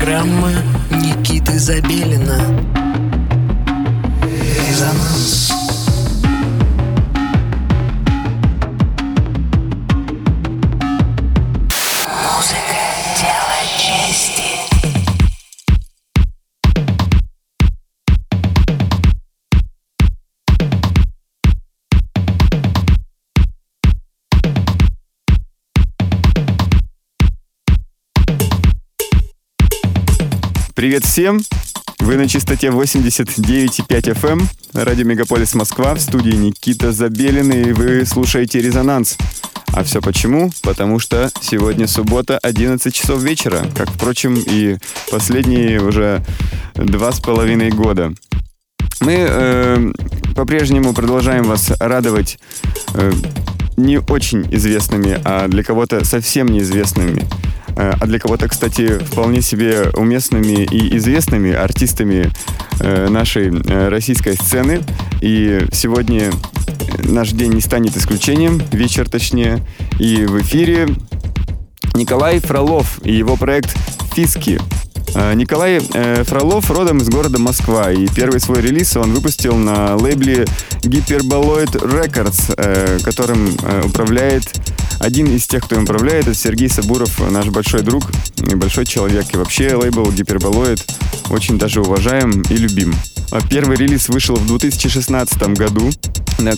Программа Никиты Забелина Привет всем! Вы на частоте 89,5 FM, эм, радио Мегаполис Москва, в студии Никита Забелин, и вы слушаете «Резонанс». А все почему? Потому что сегодня суббота, 11 часов вечера, как, впрочем, и последние уже два с половиной года. Мы э, по-прежнему продолжаем вас радовать э, не очень известными, а для кого-то совсем неизвестными Э, а для кого-то, кстати, вполне себе уместными и известными артистами э, нашей э, российской сцены. И сегодня наш день не станет исключением, вечер точнее. И в эфире Николай Фролов и его проект «Фиски». Николай Фролов родом из города Москва, и первый свой релиз он выпустил на лейбле Hyperboloid Records, которым управляет один из тех, кто им управляет, это Сергей Сабуров, наш большой друг и большой человек. И вообще лейбл Гиперболоид очень даже уважаем и любим. А первый релиз вышел в 2016 году.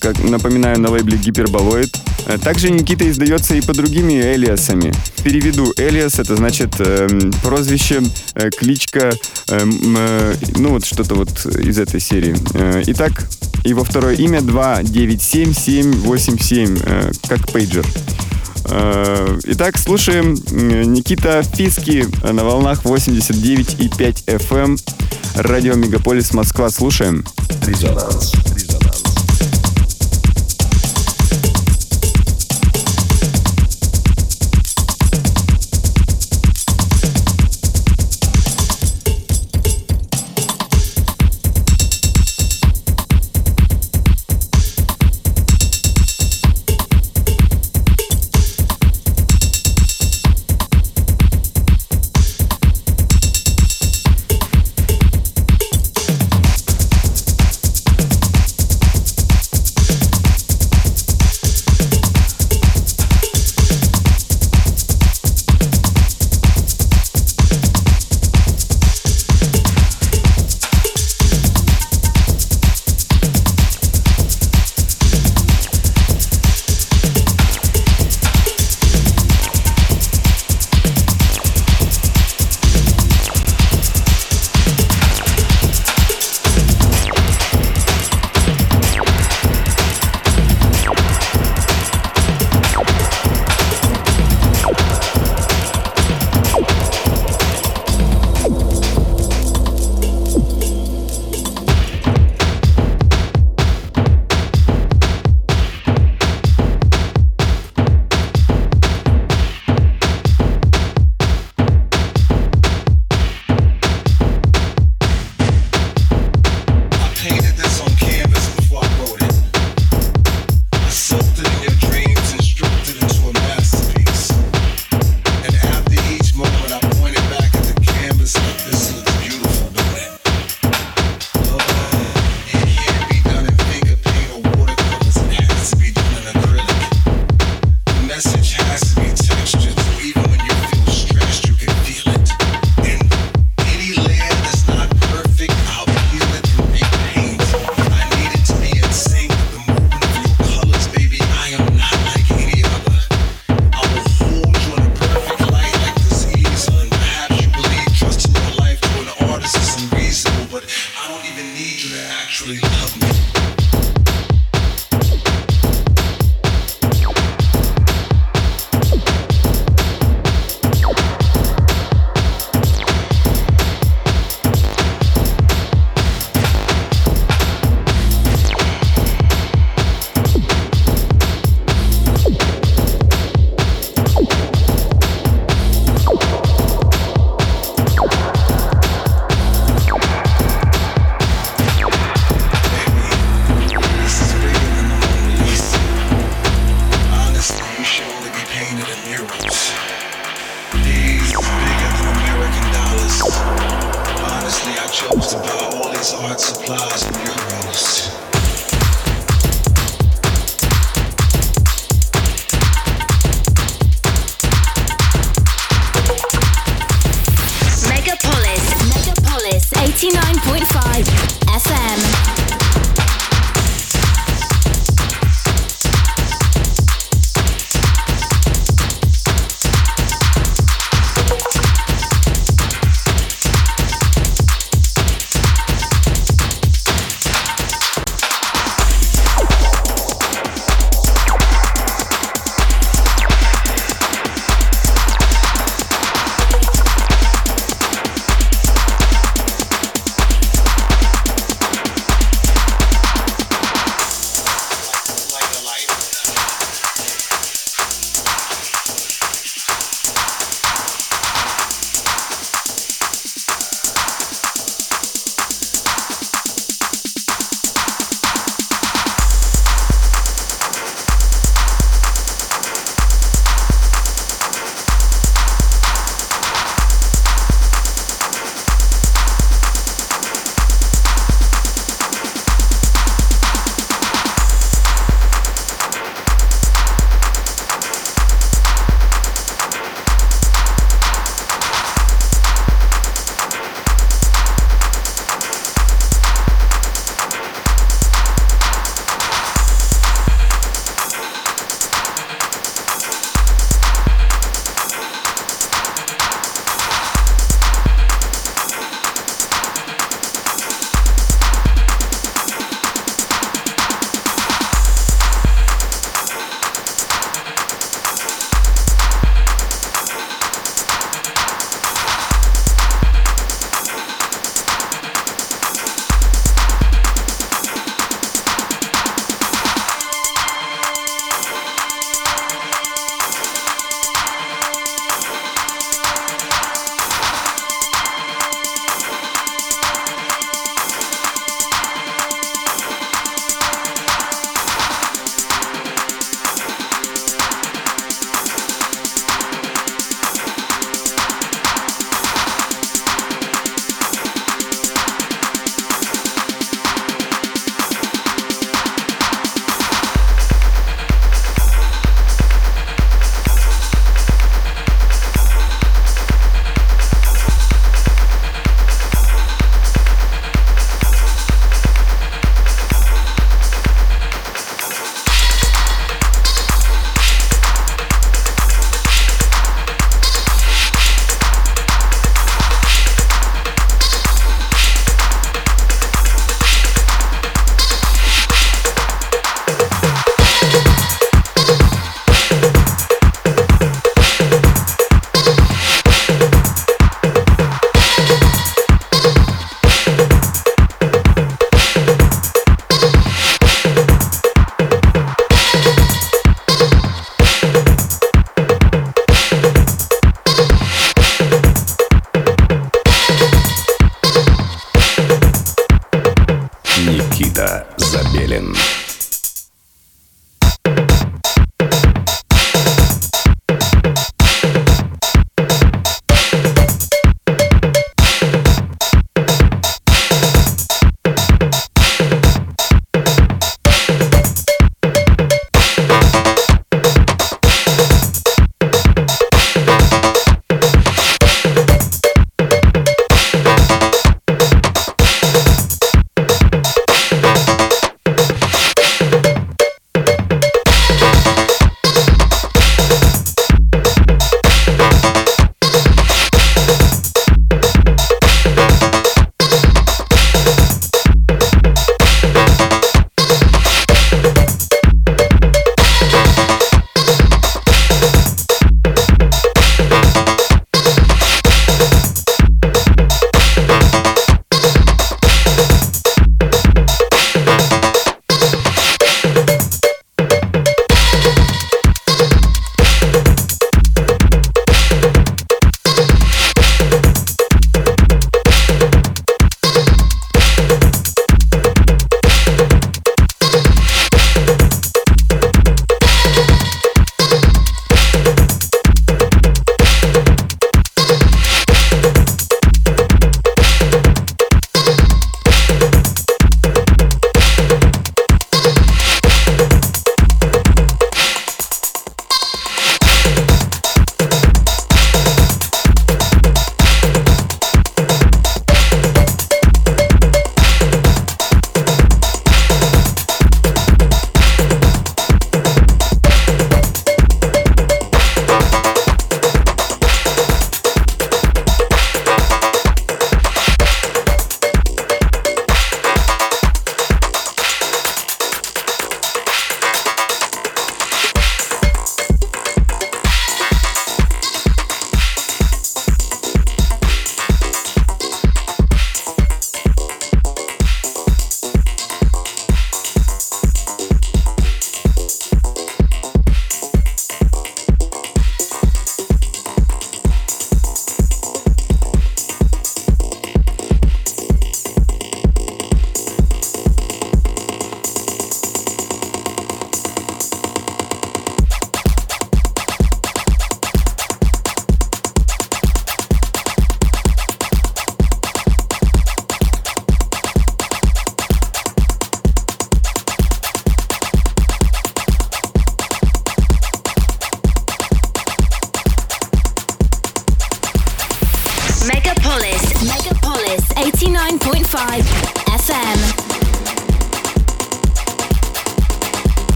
Как напоминаю, на лейбле Гиперболоид. А также Никита издается и по другими элиасами. Переведу элиас, это значит э, прозвище, э, кличка, э, э, ну вот что-то вот из этой серии. Э, итак, его второе имя 297787, э, как пейджер. Э, итак, слушаем Никита Фиски на волнах 89,5 FM. Радио Мегаполис Москва. Слушаем. Резонанс.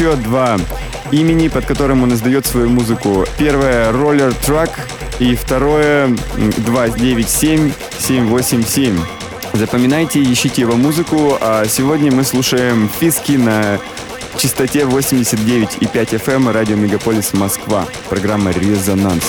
Еще два имени, под которым он издает свою музыку. Первое — Roller Truck и второе м, 297-787. Запоминайте ищите его музыку, а сегодня мы слушаем Фиски на частоте 89,5 FM радио Мегаполис Москва. Программа «Резонанс».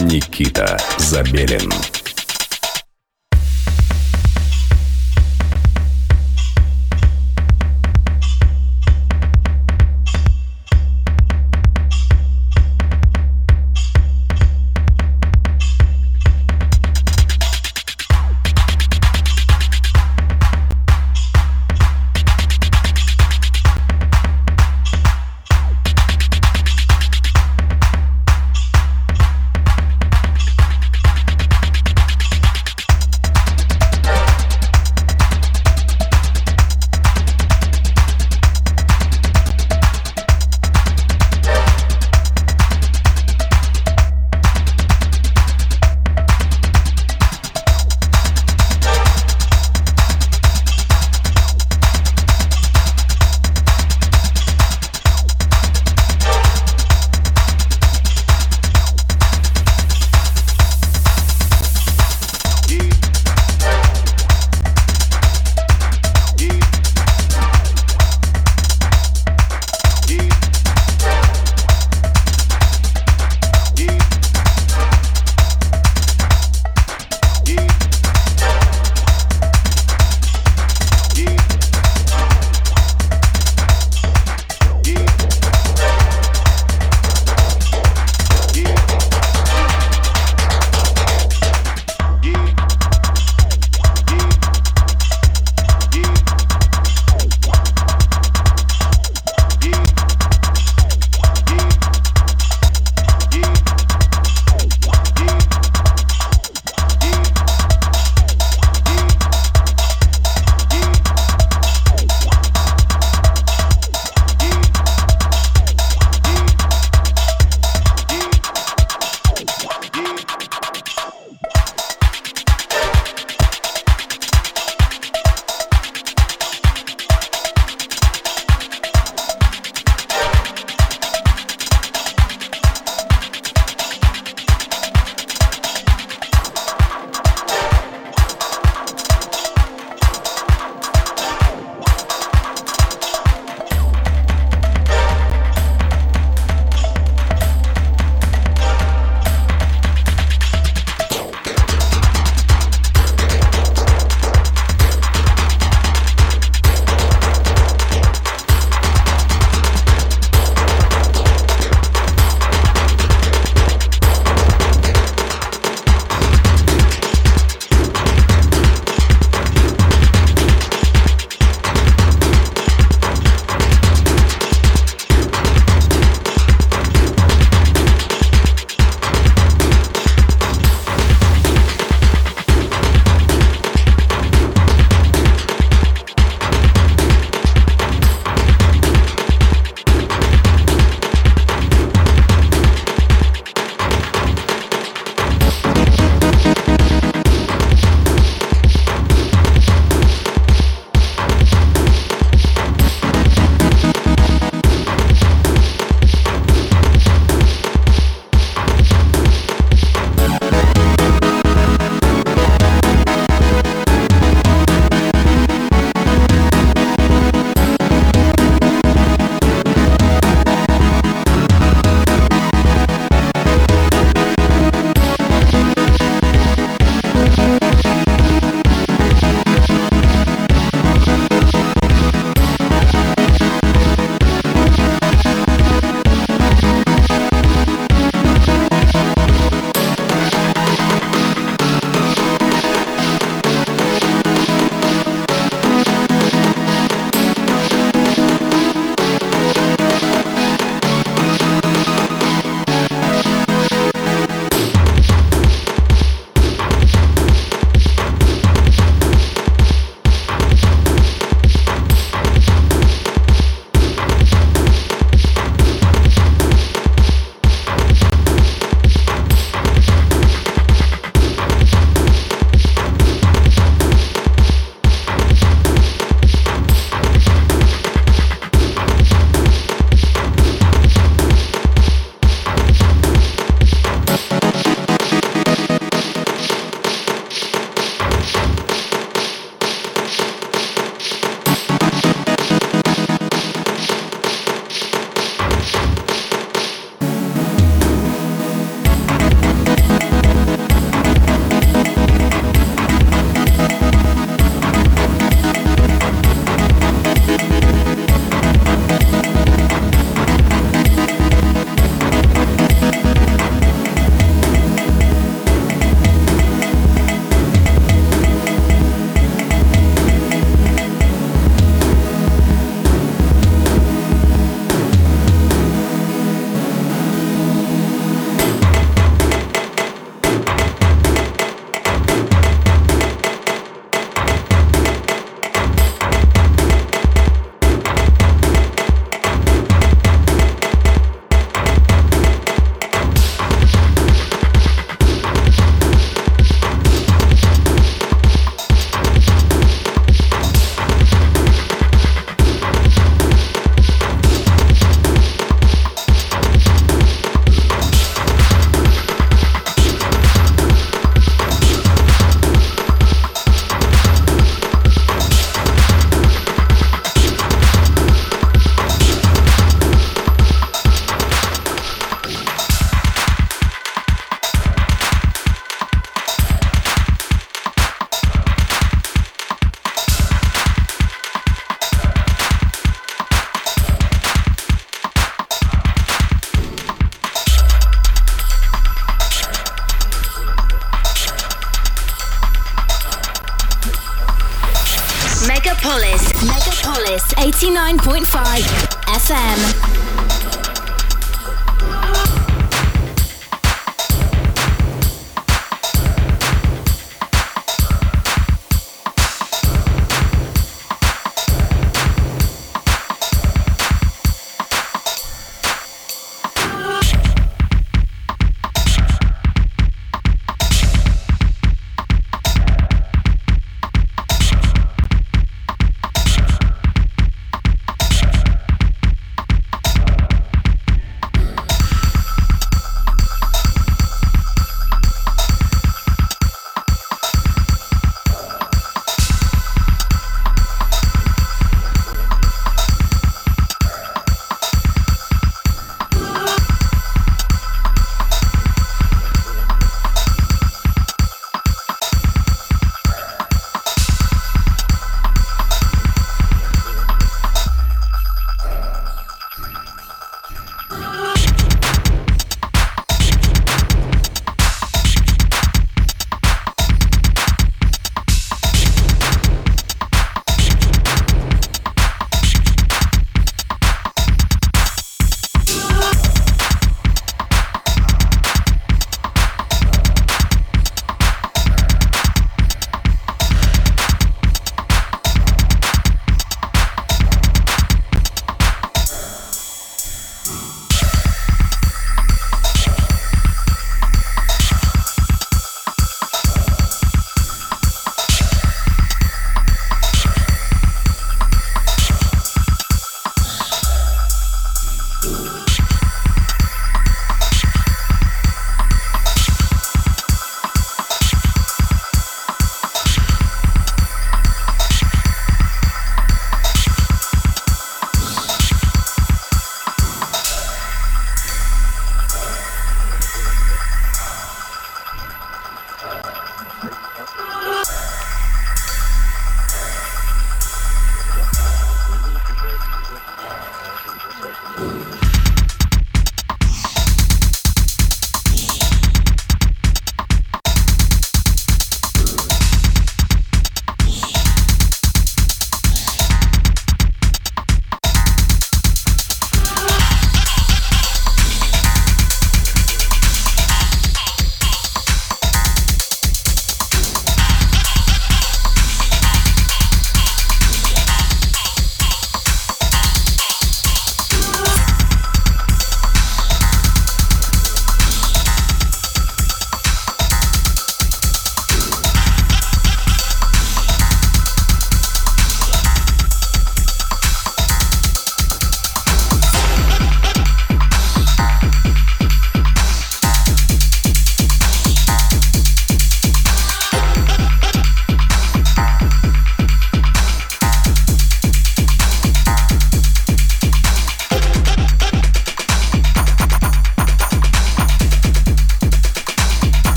Никита Забелин.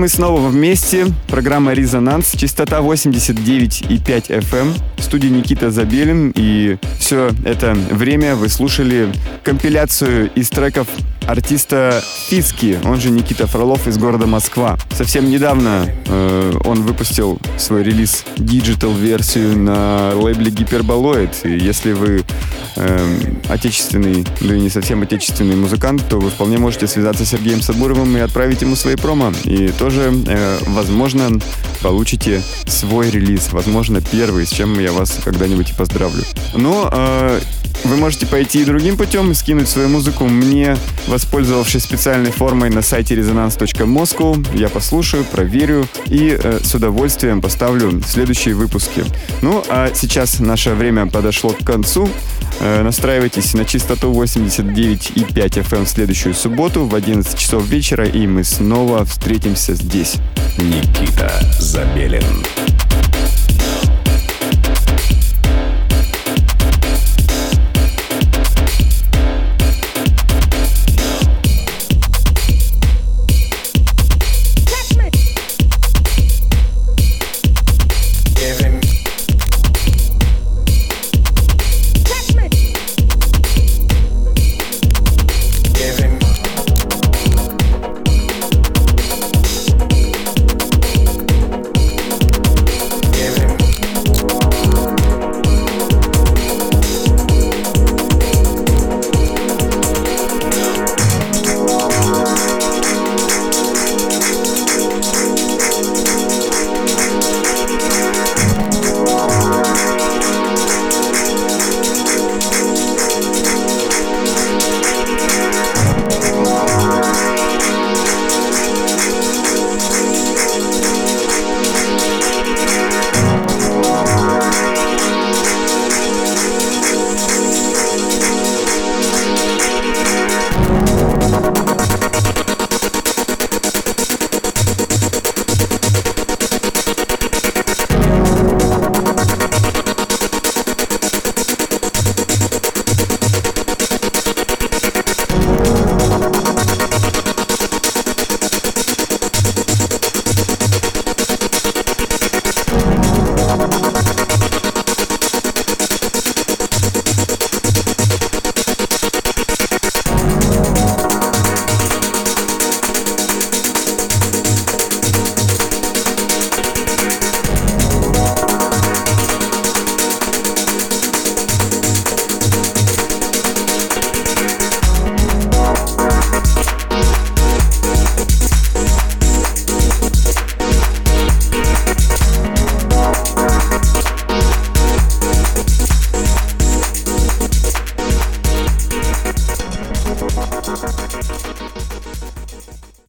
Мы снова вместе. Программа «Резонанс». Частота 89,5 FM. В студии Никита Забелин. И все это время вы слушали компиляцию из треков артиста Фиски, он же Никита Фролов из города Москва. Совсем недавно э, он выпустил свой релиз digital-версию на лейбле Гиперболоид. И если вы э, отечественный, да и не совсем отечественный музыкант, то вы вполне можете связаться с Сергеем Сабуровым и отправить ему свои промо. И тоже, э, возможно, получите свой релиз. Возможно, первый, с чем я вас когда-нибудь и поздравлю. Но э, вы можете пойти и другим путем, скинуть свою музыку мне, воспользовавшись специальной формой на сайте resonance.moscow. Я послушаю, проверю и э, с удовольствием поставлю следующие выпуски. Ну, а сейчас наше время подошло к концу. Э, настраивайтесь на частоту 89,5 FM в следующую субботу в 11 часов вечера, и мы снова встретимся здесь. Никита Забелин.